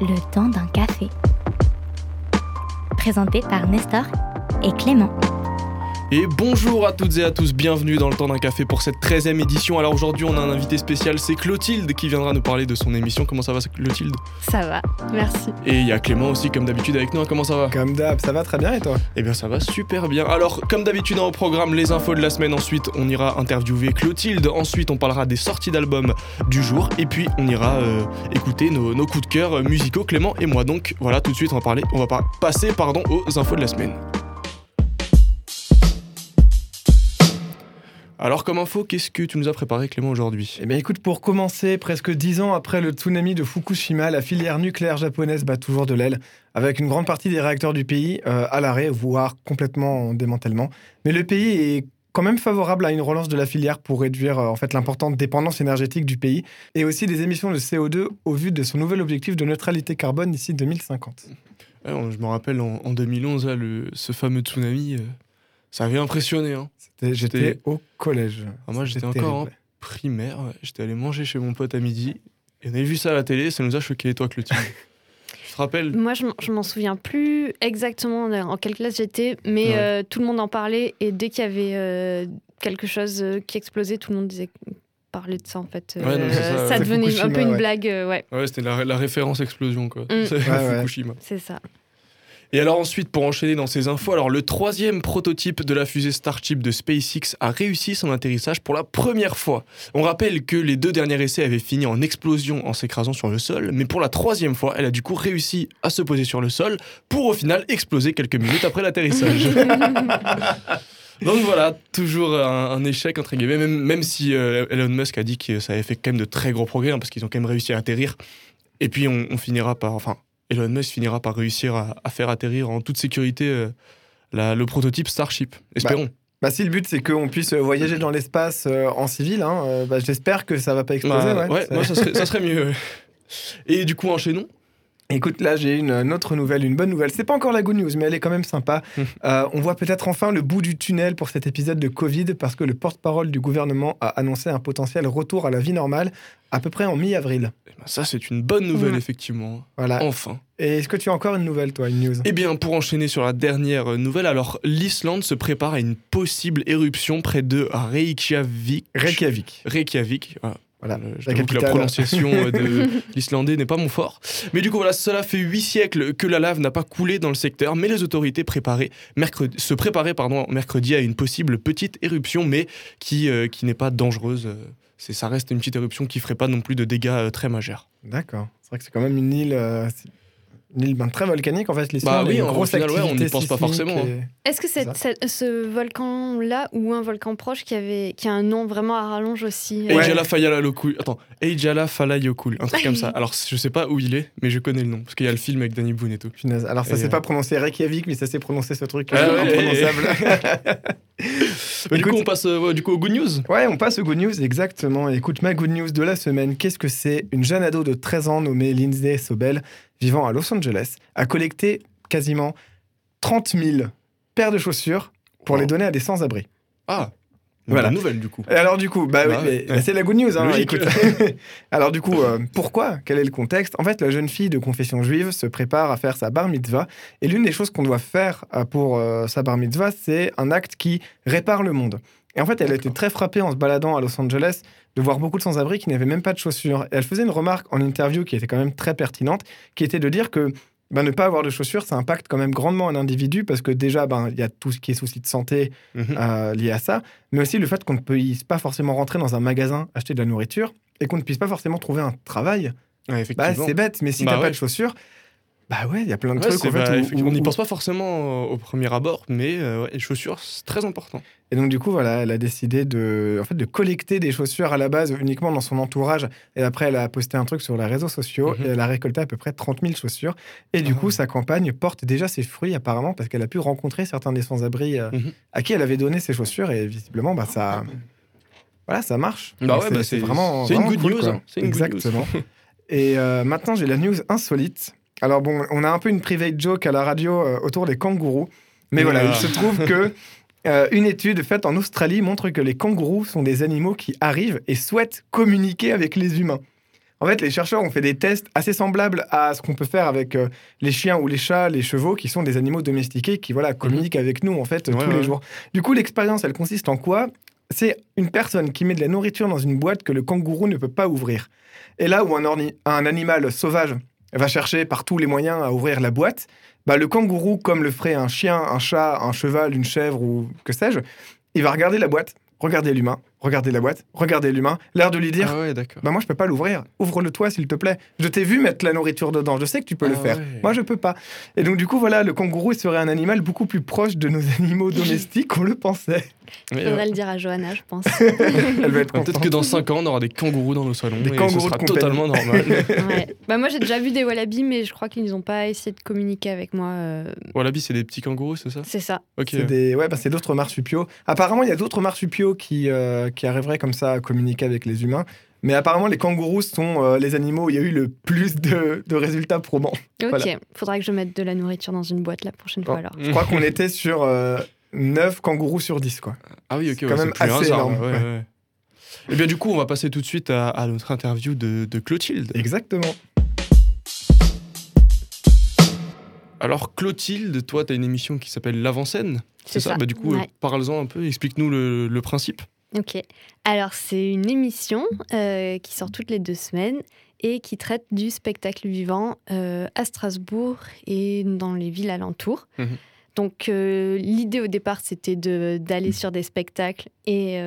Le temps d'un café. Présenté par Nestor et Clément. Et bonjour à toutes et à tous, bienvenue dans le temps d'un café pour cette 13e édition. Alors aujourd'hui on a un invité spécial, c'est Clotilde qui viendra nous parler de son émission. Comment ça va Clotilde? Ça va, merci. Et il y a Clément aussi comme d'habitude avec nous, comment ça va? Comme d'hab, ça va très bien et toi? Eh bien ça va super bien. Alors comme d'habitude au programme les infos de la semaine, ensuite on ira interviewer Clotilde, ensuite on parlera des sorties d'albums du jour et puis on ira euh, écouter nos, nos, coups de cœur musicaux Clément et moi. Donc voilà tout de suite on va parler, on va pas passer pardon aux infos de la semaine. Alors comme info, qu'est-ce que tu nous as préparé Clément aujourd'hui? Eh bien écoute, pour commencer, presque dix ans après le tsunami de Fukushima, la filière nucléaire japonaise bat toujours de l'aile, avec une grande partie des réacteurs du pays euh, à l'arrêt, voire complètement en démantèlement. Mais le pays est quand même favorable à une relance de la filière pour réduire euh, en fait l'importante dépendance énergétique du pays et aussi des émissions de CO2 au vu de son nouvel objectif de neutralité carbone d'ici 2050. je me rappelle en, 2011, le, ce fameux tsunami, euh, ça avait impressionné. Hein. J'étais au collège. Ah, moi, j'étais encore en primaire. J'étais allé manger chez mon pote à midi. Et on avait vu ça à la télé. Ça nous a choqué. toi, Clotilde Tu te rappelles Moi, je m'en souviens plus exactement en quelle classe j'étais. Mais euh, tout le monde en parlait. Et dès qu'il y avait euh, quelque chose euh, qui explosait, tout le monde disait parler de ça en fait. ça, devenait un peu une blague. ouais, ouais c'était la, référence explosion quoi. Mm. Fukushima. C'est ça. Et alors ensuite, pour enchaîner dans ces infos, alors le troisième prototype de la fusée Starship de SpaceX a réussi son atterrissage pour la première fois. On rappelle que les deux derniers essais avaient fini en explosion en s'écrasant sur le sol, mais pour la troisième fois, elle a du coup réussi à se poser sur le sol pour au final exploser quelques minutes après l'atterrissage. Donc voilà, toujours un, échec entre guillemets, même, même si euh, Elon Musk a dit que ça avait fait quand même de très gros progrès, hein, parce qu'ils ont quand même réussi à atterrir. Et puis on, on finira par, enfin, Elon Musk finira par réussir à, faire atterrir en toute sécurité euh, le prototype Starship. Espérons. Bah, bah si le but c'est qu'on puisse voyager dans l'espace euh, en civil, hein, euh, bah, j'espère que ça va pas exploser. Bah, ouais, moi, ça, serait, ça serait mieux. Et du coup, enchaînons. Écoute, là j'ai une, autre nouvelle, une bonne nouvelle. C'est pas encore la good news, mais elle est quand même sympa. Hum. on voit peut-être enfin le bout du tunnel pour cet épisode de Covid parce que le porte-parole du gouvernement a annoncé un potentiel retour à la vie normale à peu près en mi-avril. Eh ben, ça, c'est une bonne nouvelle, effectivement. Voilà. Enfin. Et est-ce que tu as encore une nouvelle, toi, une news? Eh bien, pour enchaîner sur la dernière nouvelle, alors l'Islande se prépare à une possible éruption près de Reykjavik. Reykjavik. Reykjavik. Voilà. La, la prononciation euh, de l'islandais n'est pas mon fort. Mais du coup, voilà, cela fait huit siècles que la lave n'a pas coulé dans le secteur, mais les autorités mercredi, se préparaient pardon, mercredi à une possible petite éruption, mais qui, euh, qui n'est pas dangereuse. Euh, ça reste une petite éruption qui ferait pas non plus de dégâts euh, très majeurs. D'accord. C'est vrai que c'est quand même une île, euh, une île ben, très volcanique en fait. Bah oui, en grosse final, on n'y pense pas forcément. Hein. Est-ce que c'est ce volcan-là ou un volcan proche qui avait qui a un nom vraiment à rallonge aussi euh... Ejala Falayokul. Attends, Ejala Falayokul, un truc comme ça. Alors je sais pas où il est, mais je connais le nom parce qu'il y a le film avec Danny Boone et tout. Alors ça s'est pas prononcé Reykjavik, mais ça s'est prononcé ce truc ah, imprononçable. du coup, on passe euh, du coup au good news. Ouais, on passe au good news, exactement. Écoute, ma good news de la semaine, qu'est-ce que c'est? Une jeune ado de 13 ans nommée Lindsay Sobel, vivant à Los Angeles, a collecté quasiment 30 000 paires de chaussures pour les donner à des sans-abri. Ah voilà. nouvelle du coup. alors du coup, bah, oui, bah c'est la good news. Hein, écoute. alors du coup, euh, pourquoi? Quel est le contexte? En fait, la jeune fille de confession juive se prépare à faire sa bar mitzvah, et l'une des choses qu'on doit faire euh, pour euh, sa bar mitzvah, c'est un acte qui répare le monde. Et en fait, elle a été très frappée en se baladant à Los Angeles de voir beaucoup de sans-abri qui n'avaient même pas de chaussures. Et elle faisait une remarque en interview qui était quand même très pertinente, qui était de dire que ben, ne pas avoir de chaussures, ça impacte quand même grandement un individu parce que déjà, ben, il y a tout ce qui est souci de santé mhm. euh, lié à ça, mais aussi le fait qu'on ne puisse pas forcément rentrer dans un magasin acheter de la nourriture et qu'on ne puisse pas forcément trouver un travail. bah, c'est bête, mais si bah tu n'as pas de chaussures, bah ouais, il y a plein de trucs. En fait, on n'y pense pas forcément au premier abord, mais euh, les chaussures, c'est très important. Et donc, du coup, voilà, elle a décidé de, en fait, de collecter des chaussures à la base uniquement dans son entourage. Et après, elle a posté un truc sur les réseaux sociaux mhm. et elle a récolté à peu près 30 000 chaussures. Et du ah coup, sa campagne porte déjà ses fruits apparemment parce qu'elle a pu rencontrer certains des sans-abri euh, mhm. à qui elle avait donné ses chaussures. Et visiblement, bah, ça, voilà, ça marche. Bah ouais, bah c'est vraiment. C'est une good news. Hein. Exactement. et euh, maintenant, j'ai la news insolite. Alors bon, on a un peu une private joke à la radio euh, autour des kangourous, mais voilà, il se trouve que euh, une étude faite en Australie montre que les kangourous sont des animaux qui arrivent et souhaitent communiquer avec les humains. En fait, les chercheurs ont fait des tests assez semblables à ce qu'on peut faire avec euh, les chiens ou les chats, les chevaux, qui sont des animaux domestiqués qui voilà communiquent mhm. avec nous en fait tous les jours. Du coup, l'expérience, elle consiste en quoi? C'est une personne qui met de la nourriture dans une boîte que le kangourou ne peut pas ouvrir. Et là où un, un animal sauvage va chercher par tous les moyens à ouvrir la boîte, bah, le kangourou, comme le ferait un chien, un chat, un cheval, une chèvre ou que sais-je, il va regarder la boîte, regarder l'humain, regardez la boîte, regardez l'humain, l'air de lui dire ah bah moi je peux pas l'ouvrir, ouvre-le toi s'il te plaît. Je t'ai vu mettre la nourriture dedans, je sais que tu peux le ah faire. Moi je peux pas. Et donc du coup voilà, le kangourou serait un animal beaucoup plus proche de nos animaux domestiques qu'on le pensait. Il faudrait le dire à Johanna, je pense. Elle va être Peut-être que dans 5 ans, on aura des kangourous dans nos salons. Des et kangourous ce sera totalement normal. bah, moi, j'ai déjà vu des wallabies, mais je crois qu'ils n'ont pas essayé de communiquer avec moi. Euh... Wallabies, c'est des petits kangourous, c'est ça? C'est ça. C'est des... ouais, bah, d'autres marsupiaux. Apparemment, il y a d'autres marsupiaux qui, euh, qui arriveraient comme ça à communiquer avec les humains. Mais apparemment, les kangourous sont euh, les animaux où il y a eu le plus de, de résultats probants. Ok, faudra que je mette de la nourriture dans une boîte la prochaine fois alors. Je crois qu'on était sur 9 euh, kangourous sur 10. Quoi. Ah oui, ok, c'est quand même assez énorme. Et eh bien du coup, on va passer tout de suite à, notre interview de, de Clotilde. Exactement. Alors Clotilde, toi, tu as une émission qui s'appelle L'avant-scène. C'est ça, Bah, Du coup, parle-en un peu, explique-nous le, le principe. Ok. Alors, c'est une émission euh, qui sort toutes les deux semaines et qui traite du spectacle vivant euh, à Strasbourg et dans les villes alentours. Mhm. Donc, euh, l'idée au départ, c'était d'aller sur des spectacles et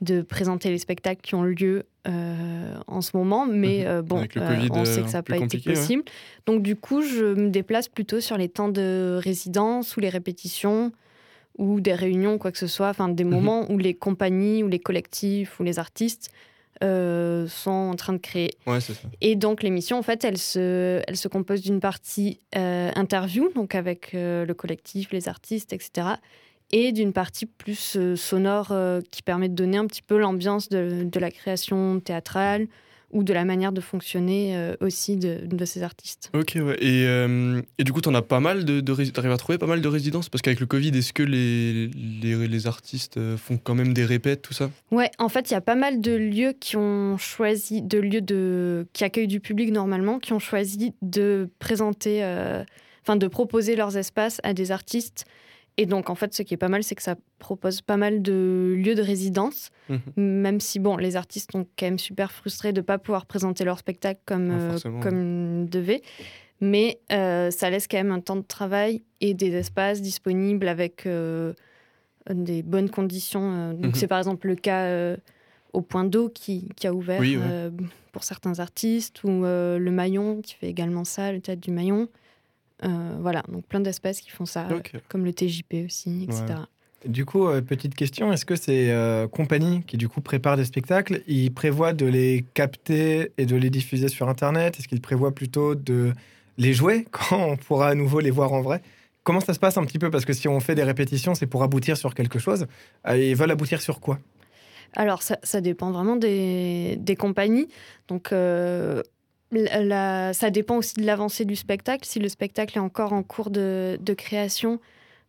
de présenter les spectacles qui ont lieu en ce moment. Mais mhm. bon, on sait que ça n'a pas été possible. Donc, du coup, je me déplace plutôt sur les temps de résidence ou les répétitions ou des réunions, quoi que ce soit, enfin des mhm. moments où les compagnies ou les collectifs ou les artistes euh, sont en train de créer. Ouais, ça. Et donc l'émission, en fait, elle se, elle se compose d'une partie euh, interview, donc avec euh, le collectif, les artistes, etc. Et d'une partie plus sonore qui permet de donner un petit peu l'ambiance de, de, la création théâtrale, ou de la manière de fonctionner euh, aussi de, de, ces artistes. Ok, ouais. Et, euh, et du coup, tu en as pas mal de, de à trouver pas mal de résidences? Parce qu'avec le Covid, est-ce que les, les, les, artistes euh, font quand même des répètes, tout ça? Ouais, en fait, il y a pas mal de lieux qui ont choisi, de lieux de, qui accueillent du public normalement, qui ont choisi de présenter, enfin de proposer leurs espaces à des artistes et donc, en fait, ce qui est pas mal, c'est que ça propose pas mal de lieux de résidence, mhm. même si, bon, les artistes sont quand même super frustrés de ne pas pouvoir présenter leur spectacle comme, euh, comme ils devaient. Mais euh, ça laisse quand même un temps de travail et des espaces disponibles avec euh, des bonnes conditions. Donc, mhm. c'est par exemple le cas au Point d'eau qui, qui, a ouvert pour certains artistes, ou le Maillon qui fait également ça, le théâtre du Maillon. Euh, voilà, donc plein d'espèces qui font ça, comme le TJP aussi, etc. Du coup, euh, petite question, est-ce que ces euh, compagnies qui du coup préparent des spectacles, ils prévoient de les capter et de les diffuser sur Internet? Est-ce qu'ils prévoient plutôt de les jouer quand on pourra à nouveau les voir en vrai? Comment ça se passe un petit peu? Parce que si on fait des répétitions, c'est pour aboutir sur quelque chose. ils veulent aboutir sur quoi? Alors, ça, ça, dépend vraiment des, des compagnies. Donc, ça dépend aussi de l'avancée du spectacle. Si le spectacle est encore en cours de, création,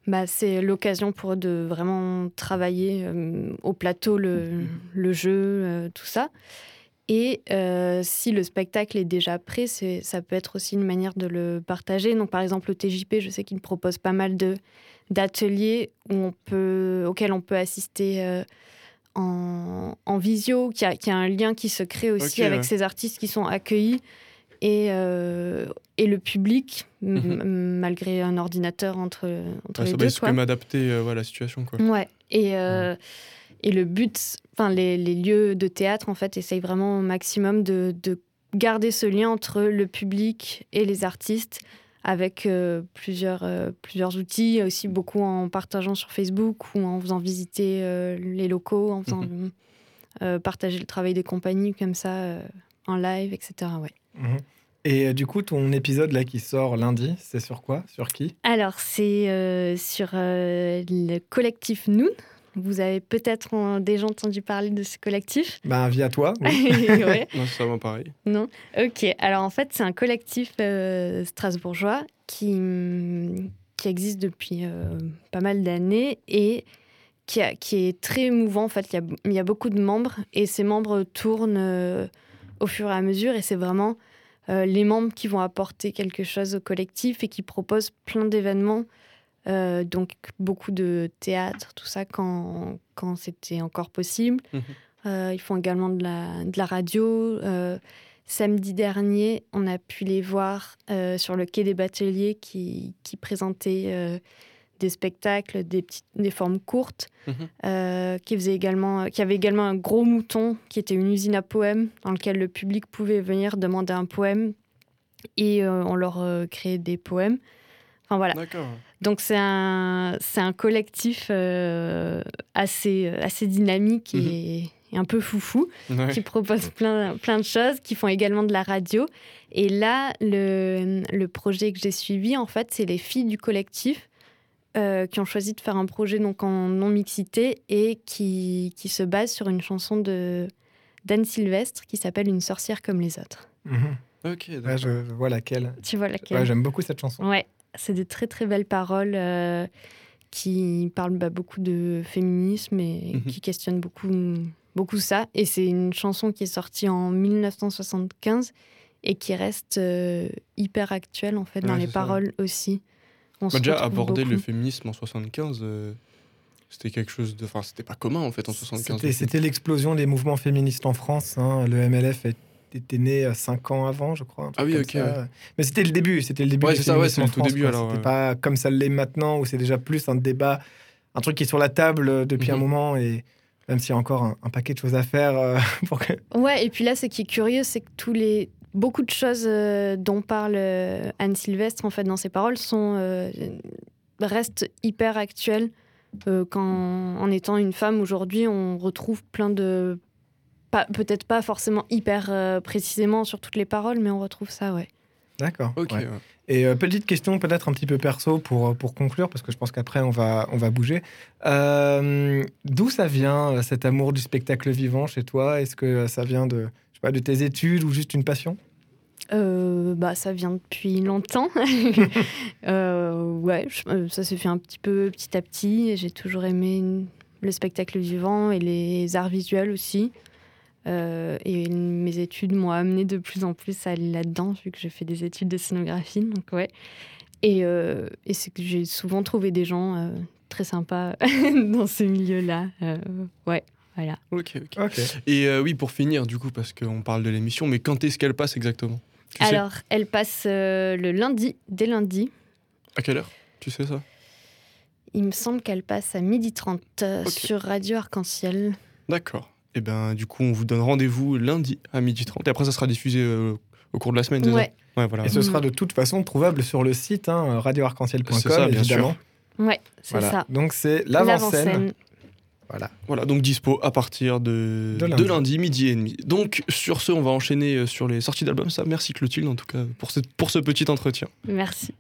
bah, c'est l'occasion pour eux de vraiment travailler euh, au plateau le, mm-hmm. jeu, euh, tout ça. Et euh, si le spectacle est déjà prêt, ça peut être aussi une manière de le partager. Donc, par exemple, le TJP, je sais qu'il propose pas mal d'ateliers auxquels on peut assister en, visio, qu'il y, a un lien qui se crée aussi avec ces artistes qui sont accueillis et, euh, et le public, mhm. malgré un ordinateur entre, entre les deux. Ça m'adapter euh, à la situation. Quoi. Ouais. Et, euh, et le but, enfin les, les, lieux de théâtre, en fait, essayent vraiment au maximum de, de garder ce lien entre le public et les artistes avec plusieurs, plusieurs outils, aussi beaucoup en partageant sur Facebook ou en faisant visiter les locaux, en faisant mhm. partager le travail des compagnies comme ça en live, etc. Ouais. Mhm. Et euh, du coup, ton épisode là qui sort lundi, c'est sur quoi? Sur qui? Alors, c'est euh, sur euh, le collectif Noon. Vous avez peut-être déjà entendu parler de ce collectif Ben, via toi. Oui. non, c'est vraiment pareil. Non Ok. Alors, en fait, c'est un collectif strasbourgeois qui, qui existe depuis pas mal d'années et qui, a, qui, est très émouvant. En fait, il y, a, il y, a, beaucoup de membres et ces membres tournent au fur et à mesure. Et c'est vraiment les membres qui vont apporter quelque chose au collectif et qui proposent plein d'événements. Donc beaucoup de théâtre, tout ça quand, quand c'était encore possible. Mhm. ils font également de la, de la radio. Samedi dernier, on a pu les voir euh, sur le quai des Bateliers qui, qui présentaient euh, des spectacles, des, petites, des formes courtes, mhm. euh, qui, faisait également, qui avait également un gros mouton qui était une usine à poèmes dans lequel le public pouvait venir demander un poème et on leur créait des poèmes. Enfin voilà. Donc c'est un, c'est un collectif assez, assez dynamique mhm. et un peu foufou, qui proposent plein, plein de choses, qui font également de la radio. Et là, le, le projet que j'ai suivi, en fait, c'est les filles du collectif euh, qui ont choisi de faire un projet donc en non-mixité et qui, qui se base sur une chanson de d'Anne Sylvestre qui s'appelle Une sorcière comme les autres. Mhm. Ok, je vois laquelle. Tu vois laquelle J'aime beaucoup cette chanson. Ouais, c'est des très très belles paroles. Euh, qui parlent bah, beaucoup de féminisme et mhm. qui questionnent beaucoup beaucoup ça. Et c'est une chanson qui est sortie en 1975 et qui reste euh, hyper actuelle en fait dans les paroles aussi. On a déjà abordé le féminisme en 75. Euh, c'était quelque chose de. Enfin, c'était pas commun en fait en 75. C'était l'explosion des mouvements féministes en France. Hein. Le MLF était né 5 ans avant, je crois. Ah oui, ok. Mais c'était le début. C'était le début. Ouais, c'est ça, ouais, c'est le tout début alors. C'était pas comme ça l'est maintenant où c'est déjà plus un débat, un truc qui est sur la table euh, depuis un mhm. moment et même s'il y a encore un, paquet de choses à faire euh, pour que... Ouais, et puis là, ce qui est curieux, c'est que tous les beaucoup de choses euh, dont parle euh, Anne Sylvestre en fait dans ses paroles sont restent hyper actuelles. quand en étant une femme aujourd'hui, on retrouve plein de peut-être pas forcément hyper précisément sur toutes les paroles, mais on retrouve ça, ouais. D'accord. Ok. Et euh, petite question peut-être un petit peu perso pour, euh, pour conclure, parce que je pense qu'après on va, on va bouger. Euh, d'où ça vient cet amour du spectacle vivant chez toi? Est-ce que ça vient de, je sais pas, de tes études ou juste une passion? Bah, ça vient depuis longtemps. ouais, ça s'est fait un petit peu petit à petit. J'ai toujours aimé le spectacle vivant et les arts visuels aussi. Euh, et mes études m'ont amené de plus en plus à aller là-dedans, vu que j'ai fait des études de scénographie. Donc, ouais. Et, euh, et c'est que j'ai souvent trouvé des gens euh, très sympas dans ce milieu-là. ouais. Voilà. Ok, ok. Et oui, pour finir, du coup, parce qu'on parle de l'émission, mais quand est-ce qu'elle passe exactement? Alors, elle passe le lundi, dès lundi. À quelle heure? Tu sais ça? Il me semble qu'elle passe à 12h30 sur Radio Arc-en-Ciel. D'accord. Et eh ben du coup, on vous donne rendez-vous lundi à 12h30. Et après, ça sera diffusé euh, au cours de la semaine. Ouais. ouais. voilà. Et ce sera de toute façon trouvable sur le site hein, radioarc-en-ciel.com, évidemment. Ouais, c'est ça. Donc c'est l'avant-scène. Voilà. Voilà, donc dispo à partir de, de, lundi. midi et demi. Donc sur ce, on va enchaîner euh, sur les sorties d'albums. Ça, merci Clotilde en tout cas pour ce, pour ce petit entretien. Merci.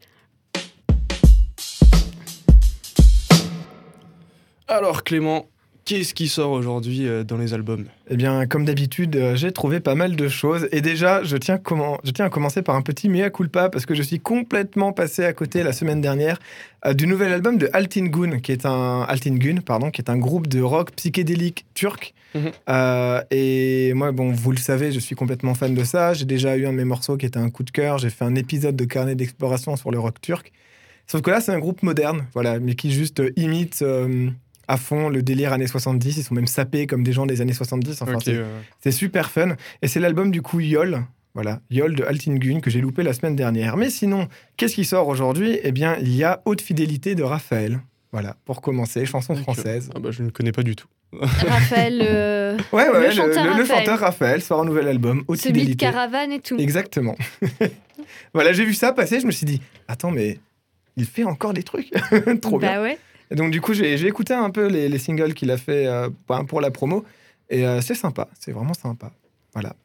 Alors Clément, Qu'est-ce qui sort aujourd'hui euh, dans les albums Eh bien, comme d'habitude, euh, j'ai trouvé pas mal de choses. Et déjà, je tiens, comment... je tiens à commencer par un petit mea culpa parce que je suis complètement passé à côté la semaine dernière euh, du nouvel album de Altingun, qui est un Altingun, pardon, qui est un groupe de rock psychédélique turc. Mhm. et moi, bon, vous le savez, je suis complètement fan de ça. J'ai déjà eu un de mes morceaux qui était un coup de cœur. J'ai fait un épisode de carnet d'exploration sur le rock turc. Sauf que là, c'est un groupe moderne, voilà, mais qui juste imite à fond le délire années 70. Ils sont même sapés comme des gens des années 70. Enfin, c'est super fun. Et c'est l'album du coup Yol. Voilà, Yol de Altingun que j'ai loupé la semaine dernière. Mais sinon, qu'est-ce qui sort aujourd'hui? Eh bien, il y a Haute Fidélité de Raphaël. Voilà, pour commencer, chanson française. Ah bah, je ne connais pas du tout. Raphaël, euh, ouais, ouais, le, chanteur le, Raphaël. chanteur Raphaël sort un nouvel album, Haute Celui Fidélité. de Caravane et tout. Exactement. voilà, j'ai vu ça passer, je me suis dit, attends, mais il fait encore des trucs. Trop bah bien. Ouais donc, du coup, j'ai écouté un peu les, singles qu'il a fait euh, pour la promo. Et euh, c'est sympa, c'est vraiment sympa. Voilà.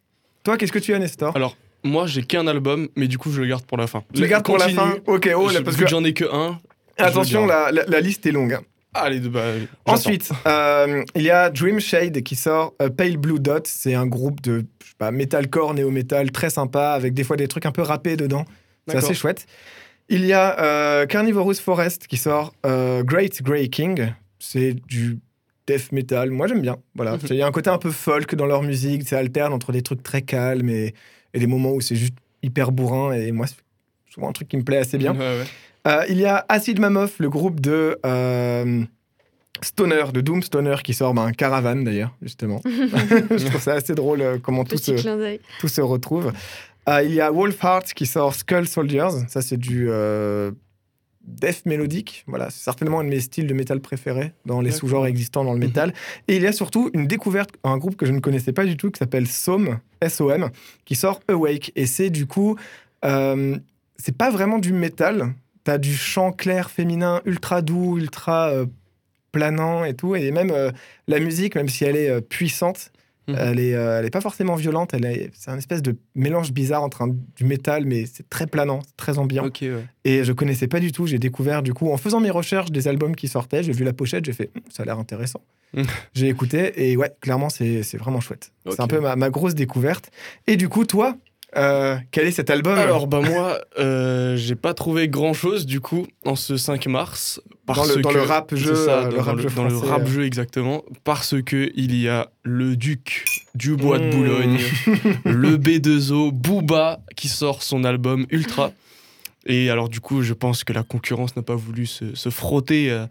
Toi, qu'est-ce que tu as, Nestor? Alors, moi, j'ai qu'un album, mais du coup, je le garde pour la fin. Je le garde pour la fin? Ok, oh, parce que j'en ai que un. Attention, la, la, liste est longue. Hein. Allez, bah, Ensuite, euh, il y a Dream Shade qui sort Pale Blue Dot. C'est un groupe de je sais pas, metalcore, néo-metal, très sympa, avec des fois des trucs un peu rappés dedans. C'est assez chouette. Il y a euh, Carnivorous Forest qui sort euh, Great Grey King. C'est du death metal. Moi, j'aime bien. Voilà. Mhm. Il y a un côté un peu folk dans leur musique. C'est alterne entre des trucs très calmes et, des moments où c'est juste hyper bourrin. Et moi, c'est souvent un truc qui me plaît assez bien. Euh, il y a Acid Mammoth, le groupe de euh, Stoner, de Doom Stoner, qui sort un caravane d'ailleurs, justement. Je trouve ça assez drôle euh, comment tout se, tout se, retrouve. Il y a Wolfheart qui sort Skull Soldiers. Ça, c'est du death mélodique. Voilà, c'est certainement un de mes styles de métal préférés dans les sous-genres existants dans le mhm. métal. Et il y a surtout une découverte, un groupe que je ne connaissais pas du tout, qui s'appelle SOM, S-O-M, qui sort Awake. Et c'est du coup, euh, c'est pas vraiment du métal. T'as du chant clair féminin ultra doux, ultra euh, planant et tout. Et même euh, la musique, même si elle est puissante, Mhm. Elle, est, euh, elle est pas forcément violente. Elle est, c'est un espèce de mélange bizarre entre du métal, mais c'est très planant, très ambiant. Et je connaissais pas du tout. J'ai découvert du coup en faisant mes recherches des albums qui sortaient. J'ai vu la pochette, j'ai fait, hum, ça a l'air intéressant. Mhm. j'ai écouté et ouais, clairement c'est, c'est vraiment chouette. C'est un peu ma, ma grosse découverte. Et du coup, toi, euh, quel est cet album Alors, bah moi, euh, j'ai pas trouvé grand chose du coup en ce 5 mars. Parce dans, le, dans le rap jeu, dans, le, rap jeu dans le rap jeu exactement, parce que il y a le duc du bois de mmh. Boulogne, le B2O, Booba qui sort son album Ultra. Et alors, du coup, je pense que la concurrence n'a pas voulu se, frotter. Euh,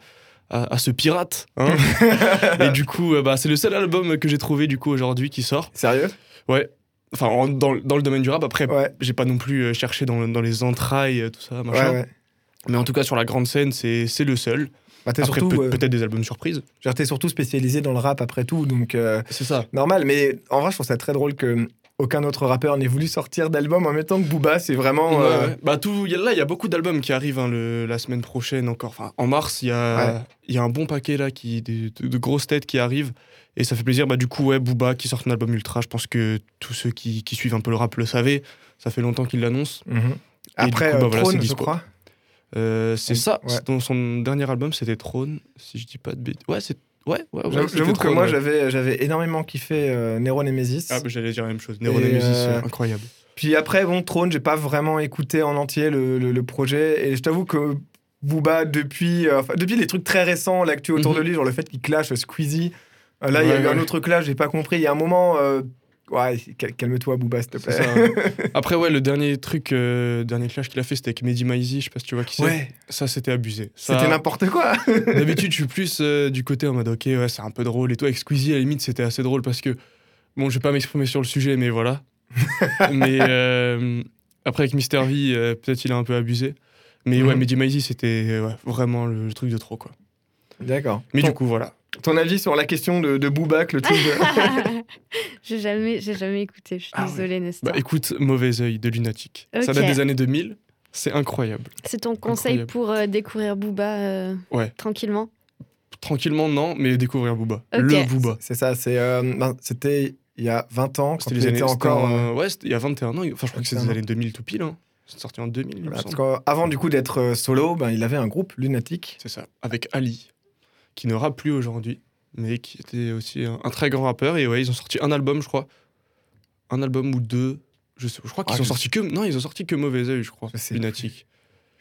à, ce pirate. Hein. et du coup, bah, c'est le seul album que j'ai trouvé du coup aujourd'hui qui sort. Sérieux? Ouais. Enfin, dans, dans, le domaine du rap, après, j'ai pas non plus euh, cherché dans, dans, les entrailles, euh, tout ça, machin. Mais en tout cas, sur la grande scène, c'est le seul. Bah, après, euh, peut-être des albums surprises. T'es surtout spécialisé dans le rap après tout, donc. c'est ça. Normal, mais en vrai, je trouve ça très drôle que aucun autre rappeur n'ait voulu sortir d'album en même temps que Booba. C'est vraiment. Bah, tout, y a, là, il y a beaucoup d'albums qui arrivent hein, le, la semaine prochaine encore. Enfin, en mars, il y, a, y a un bon paquet là, qui, de, de, grosses têtes qui arrivent. Et ça fait plaisir, bah, du coup, ouais, Booba qui sort un album ultra, je pense que tous ceux qui, qui suivent un peu le rap le savaient. Ça fait longtemps qu'il l'annonce. Mhm. Après, coup, bah, euh, Trône, je crois. Euh, c'est ça. Dans son dernier album, c'était Trône, si je dis pas de bêtises. Ouais, c'est. Ouais, ouais, ouais J'avoue que moi, j'avais, j'avais énormément kiffé euh, Nero Nemesis. Ah, bah, j'allais dire la même chose. Nero Nemesis, euh, incroyable. Puis après, bon, Trône, j'ai pas vraiment écouté en entier le, le, projet. Et je t'avoue que Booba, depuis, depuis les trucs très récents, l'actu autour mhm. de lui, genre le fait qu'il clash Squeezie, euh, là, il y a eu un autre clash, j'ai pas compris. Il y a un moment. Euh, ouais, calme-toi, Booba, s'il te plaît. Après, ouais, le dernier truc, euh, dernier clash qu'il a fait, c'était avec Mehdi Maizi, je sais pas si tu vois qui c'est. Ouais. Ça, c'était abusé. C'était n'importe quoi. D'habitude, je suis plus du côté en mode, ok, ouais, c'est un peu drôle et toi Avec Squeezie, à la limite, c'était assez drôle parce que, bon, je vais pas m'exprimer sur le sujet, mais voilà. mais après, avec Mister V, peut-être il a un peu abusé. Mais ouais, mhm. Mehdi Maizi, c'était vraiment le, truc de trop, quoi. D'accord. Mais du coup, voilà. Ton avis sur la question de, de Boobac, le truc de... j'ai jamais, j'ai jamais écouté, je suis ah désolée, Nestor. Bah, écoute, Mauvais œil de Lunatic. Ça date des années 2000, c'est incroyable. C'est ton conseil pour euh, découvrir Booba euh, ouais. tranquillement? Tranquillement, non, mais découvrir Booba. Le Booba. C'est ça, c'est, euh, ben, c'était il y a 20 ans, c'était les années encore. ouais, il y a 21 ans, enfin je crois que c'est des années 2000 tout pile. Hein. C'est sorti en 2000. parce qu'avant du coup d'être solo, ben, il avait un groupe Lunatic. C'est ça, avec Ali qui ne rappe plus aujourd'hui, mais qui était aussi un, très grand rappeur. Et ouais, ils ont sorti un album, je crois. Un album ou deux. Je, sais, je crois qu'ils ah, ont sorti que. Non, ils ont sorti que Mauvais Oeil, je crois. Lunatic.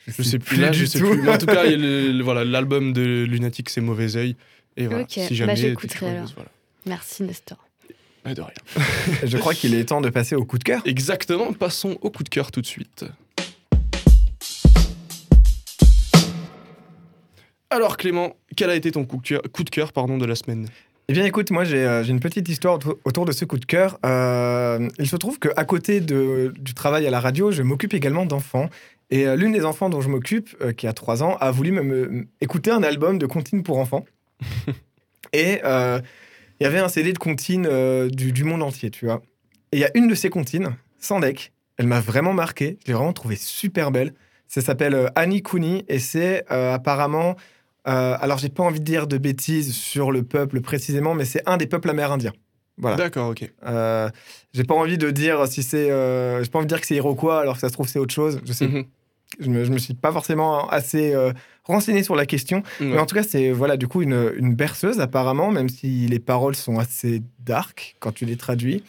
Je, sais plus, là, je sais plus. Mais en tout cas, voilà, l'album de Lunatic, c'est Mauvais Oeil. Et voilà, si bah, jamais. Bah, j'écouterai alors. Merci, Nestor. de rien. je crois qu'il est temps de passer au coup de cœur. Exactement, passons au coup de cœur tout de suite. Alors Clément, quel a été ton coup de cœur, coup de, cœur pardon, de la semaine? Eh bien, écoute, moi, j'ai euh, une petite histoire autour de ce coup de cœur. Euh, il se trouve qu'à côté de, du travail à la radio, je m'occupe également d'enfants. Et euh, l'une des enfants dont je m'occupe, qui a 3 ans, a voulu me, écouter un album de comptines pour enfants. et il y avait un CD de comptines du, du, monde entier, tu vois. Et il y a une de ces comptines, Sandek. Elle m'a vraiment marqué. Je l'ai vraiment trouvée super belle. Ça s'appelle Annie Cooney et c'est apparemment euh, alors, j'ai pas envie de dire de bêtises sur le peuple précisément, mais c'est un des peuples amérindiens. Voilà. D'accord, ok. Euh, j'ai pas envie de dire si c'est. Euh, j'ai pas envie de dire que c'est Iroquois, alors que ça se trouve c'est autre chose. Je sais. Mhm. je, me, me suis pas forcément assez renseigné sur la question, mais en tout cas c'est voilà du coup une, une, berceuse apparemment, même si les paroles sont assez dark quand tu les traduis.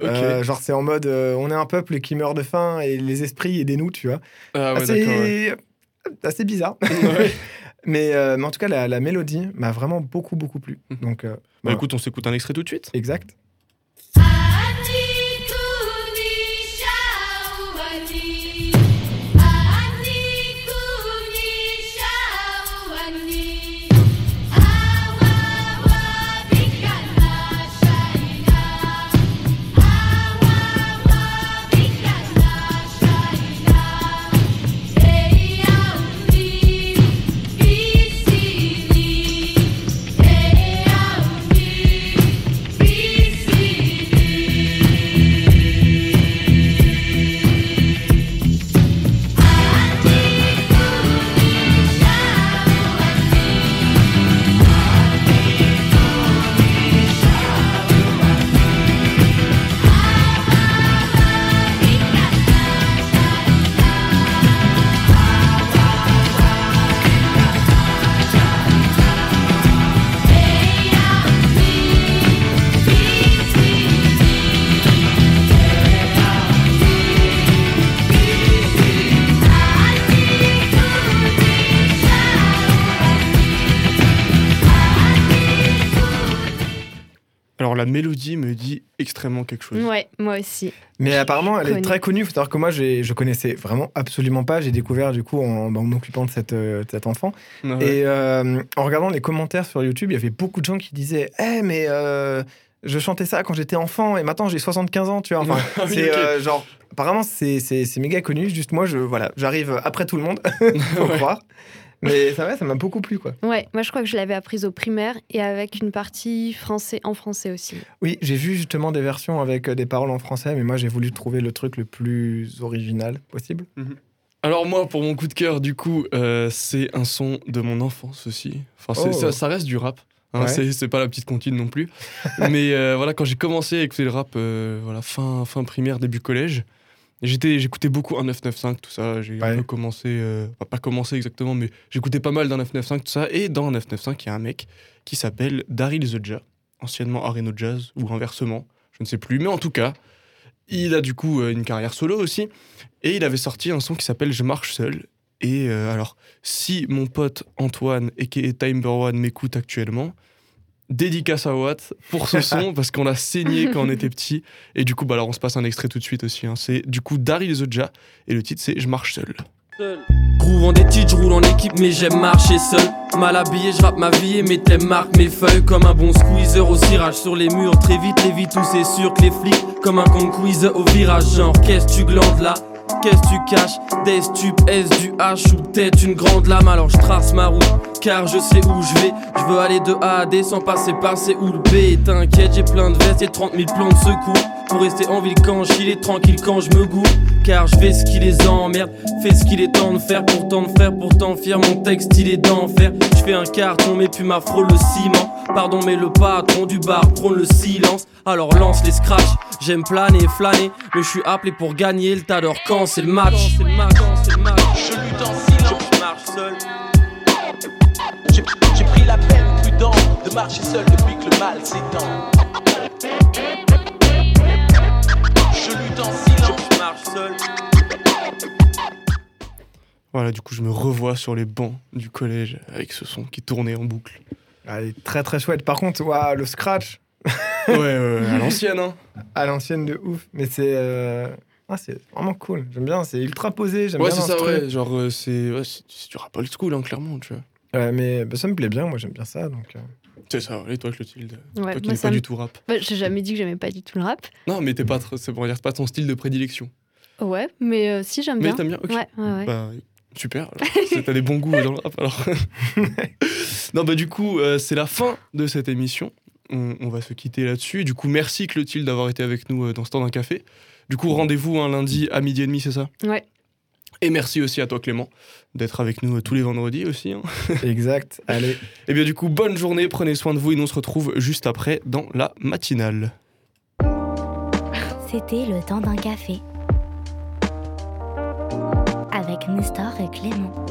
genre c'est en mode on est un peuple qui meurt de faim et les esprits et des nous, tu vois. Ah, ouais, assez, assez bizarre. Mais, mais, en tout cas, la, la mélodie m'a vraiment beaucoup, beaucoup plu. Mhm. Donc, bah, écoute, on s'écoute un extrait tout de suite. Exact. Mélodie me dit extrêmement quelque chose. Ouais, moi aussi. Mais apparemment, elle est très connue. Il faut savoir que moi, je connaissais vraiment absolument pas. J'ai découvert du coup en, bah, m'occupant de cette, euh, cet enfant. Ah Et euh, en regardant les commentaires sur YouTube, il y avait beaucoup de gens qui disaient Eh, mais euh, je chantais ça quand j'étais enfant et maintenant j'ai 75 ans, tu vois. Enfin, ah c'est genre. Apparemment, c'est méga connu. Juste moi, je voilà, j'arrive après tout le monde, faut croire. Mais ça va, ça m'a beaucoup plu, quoi. Ouais, moi je crois que je l'avais apprise au primaire et avec une partie français en français aussi. Oui, j'ai vu justement des versions avec euh, des paroles en français, mais moi j'ai voulu trouver le truc le plus original possible. Mhm. Alors moi, pour mon coup de cœur, du coup, euh, c'est un son de mon enfance aussi. Enfin, oh. ça, reste du rap. Hein, C'est pas la petite comptine non plus. mais euh, voilà, quand j'ai commencé à écouter le rap, voilà, fin, fin primaire, début collège, j'écoutais beaucoup un 995, tout ça. J'ai un peu commencé, euh, pas commencé exactement, mais j'écoutais pas mal d'un 995, tout ça. Et dans un 995, il y a un mec qui s'appelle Daryl Zodja, anciennement Areno Jazz, ou inversement, je ne sais plus. Mais en tout cas, il a du coup euh, une carrière solo aussi. Et il avait sorti un son qui s'appelle Je marche seul. Et euh, alors, si mon pote Antoine, et Timber One, m'écoute actuellement, dédicace à Watt pour ce son parce qu'on a saigné quand on était petit. Et du coup, bah alors on se passe un extrait tout de suite aussi. Hein. C'est du coup Daryl Zodja et le titre c'est Je marche seul. Grouvant des titres, je roule en équipe, mais j'aime marcher seul. Mal habillé, je rappe ma vie et mes thèmes marquent mes feuilles. Comme un bon squeezer au cirage sur les murs. Très vite, les vite, tout c'est sûr que les flics, comme un con quiz au virage. Genre, qu'est-ce tu glandes là Qu'est-ce tu caches Des stupes, S du H ou peut-être une grande lame Alors je trace ma route car je sais où je vais. Je veux aller de A à D sans passer par C ou le B. T'inquiète j'ai plein de vestes et 30 000 plans de secours. Pour rester en ville quand je est tranquille quand je me goûte. Car je fais ce qui les emmerde Fais ce qu'il est temps de faire pourtant de faire Pourtant fier. Mon texte il est d'enfer. Je fais un carton mais puis ma le ciment. Pardon mais le patron du bar prône le silence. Alors lance les scratchs J'aime planer et flâner Mais je suis appelé pour gagner le tas d'or quand c'est le match Je lutte en silence, je marche seul j'ai pris la peine prudente de marcher seul depuis que le mal s'étend. Je lutte en silence, je marche seul. Voilà, du coup, je me revois sur les bancs du collège avec ce son qui tournait en boucle. Ah, très très chouette. Par contre, le scratch. ouais, ouais, à l'ancienne, hein. À l'ancienne de ouf. Mais c'est. Euh, ah, c'est vraiment cool. J'aime bien, c'est ultra posé. J'aime ouais, c'est ça, ouais. Genre, euh, c'est ouais, du rap old school, hein, clairement, tu vois. Ouais, mais bah, ça me plaît bien, moi j'aime bien ça. donc. Euh. C'est ça, et toi Clotilde? Ouais, Toi qui n'es pas du tout rap? Bah, j'ai jamais dit que j'aimais pas du tout le rap. Non, mais t'es pas, c'est pour dire, pas ton style de prédilection. Ouais, mais euh, si j'aime bien. Mais t'aimes bien Ok. Ouais, ouais, Bah, super, t'as des bons goûts dans le rap alors. non, bah du coup, euh, c'est la fin de cette émission. On, on va se quitter là-dessus. Du coup, merci Clotilde d'avoir été avec nous dans ce temps d'un café. Du coup, rendez-vous un lundi à midi et demi, c'est ça? Ouais. Et merci aussi à toi Clément d'être avec nous tous les vendredis aussi. Hein. exact, allez. Et eh bien du coup, bonne journée, prenez soin de vous et nous on se retrouve juste après dans la matinale. C'était le temps d'un café avec Nestor et Clément.